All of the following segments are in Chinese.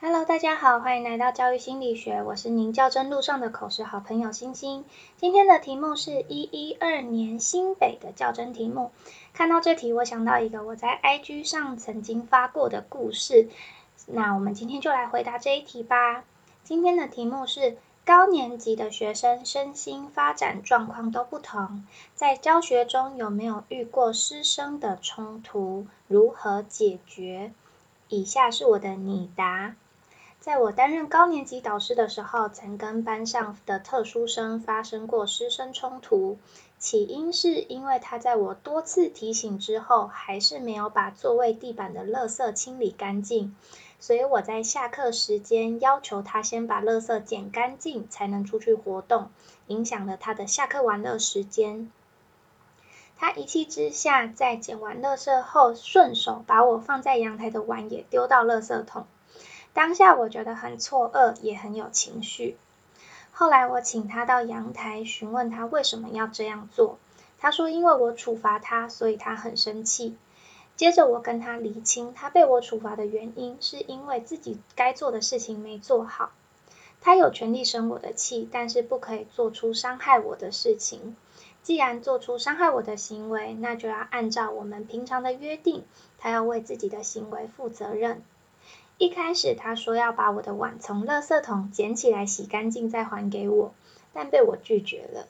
Hello，大家好，欢迎来到教育心理学，我是您较真路上的口试好朋友星星。今天的题目是一一二年新北的较真题目。看到这题，我想到一个我在 IG 上曾经发过的故事。那我们今天就来回答这一题吧。今天的题目是高年级的学生身心发展状况都不同，在教学中有没有遇过师生的冲突？如何解决？以下是我的拟答。在我担任高年级导师的时候，曾跟班上的特殊生发生过师生冲突。起因是因为他在我多次提醒之后，还是没有把座位地板的垃圾清理干净，所以我在下课时间要求他先把垃圾捡干净，才能出去活动，影响了他的下课玩乐时间。他一气之下，在捡完垃圾后，顺手把我放在阳台的碗也丢到垃圾桶。当下我觉得很错愕，也很有情绪。后来我请他到阳台询问他为什么要这样做，他说因为我处罚他，所以他很生气。接着我跟他厘清，他被我处罚的原因是因为自己该做的事情没做好。他有权利生我的气，但是不可以做出伤害我的事情。既然做出伤害我的行为，那就要按照我们平常的约定，他要为自己的行为负责任。一开始他说要把我的碗从垃圾桶捡起来洗干净再还给我，但被我拒绝了。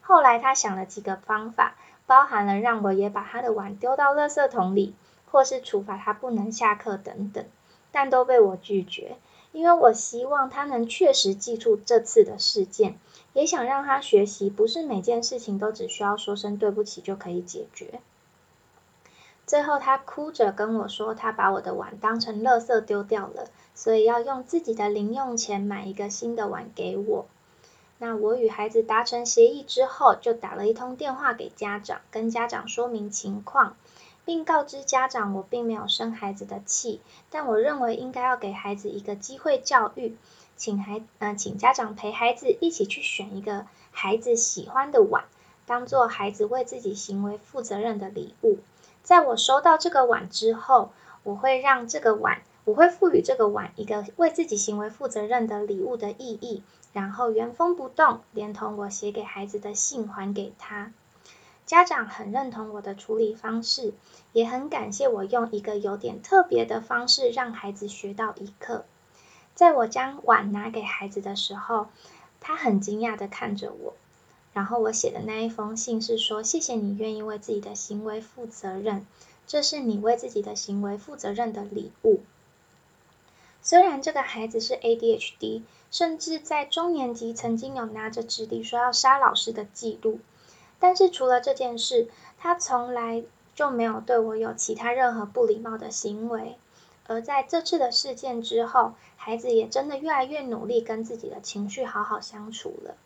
后来他想了几个方法，包含了让我也把他的碗丢到垃圾桶里，或是处罚他不能下课等等，但都被我拒绝，因为我希望他能确实记住这次的事件，也想让他学习不是每件事情都只需要说声对不起就可以解决。最后，他哭着跟我说，他把我的碗当成垃圾丢掉了，所以要用自己的零用钱买一个新的碗给我。那我与孩子达成协议之后，就打了一通电话给家长，跟家长说明情况，并告知家长我并没有生孩子的气，但我认为应该要给孩子一个机会教育，请孩嗯请家长陪孩子一起去选一个孩子喜欢的碗，当做孩子为自己行为负责任的礼物。在我收到这个碗之后，我会让这个碗，我会赋予这个碗一个为自己行为负责任的礼物的意义，然后原封不动，连同我写给孩子的信还给他。家长很认同我的处理方式，也很感谢我用一个有点特别的方式让孩子学到一课。在我将碗拿给孩子的时候，他很惊讶的看着我。然后我写的那一封信是说：“谢谢你愿意为自己的行为负责任，这是你为自己的行为负责任的礼物。”虽然这个孩子是 ADHD，甚至在中年级曾经有拿着纸笔说要杀老师的记录，但是除了这件事，他从来就没有对我有其他任何不礼貌的行为。而在这次的事件之后，孩子也真的越来越努力跟自己的情绪好好相处了。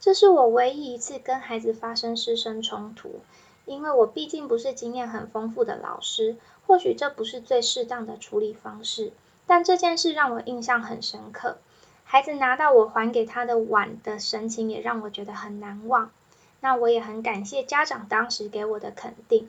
这是我唯一一次跟孩子发生师生冲突，因为我毕竟不是经验很丰富的老师，或许这不是最适当的处理方式。但这件事让我印象很深刻，孩子拿到我还给他的碗的神情也让我觉得很难忘。那我也很感谢家长当时给我的肯定，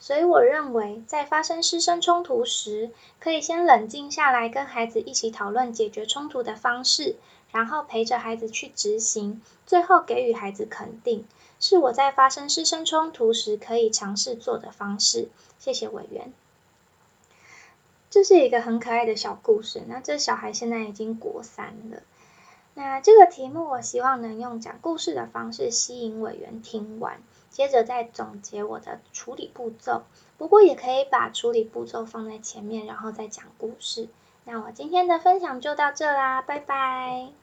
所以我认为在发生师生冲突时，可以先冷静下来，跟孩子一起讨论解决冲突的方式。然后陪着孩子去执行，最后给予孩子肯定，是我在发生师生冲突时可以尝试做的方式。谢谢委员。这是一个很可爱的小故事。那这小孩现在已经国三了。那这个题目，我希望能用讲故事的方式吸引委员听完，接着再总结我的处理步骤。不过也可以把处理步骤放在前面，然后再讲故事。那我今天的分享就到这啦，拜拜。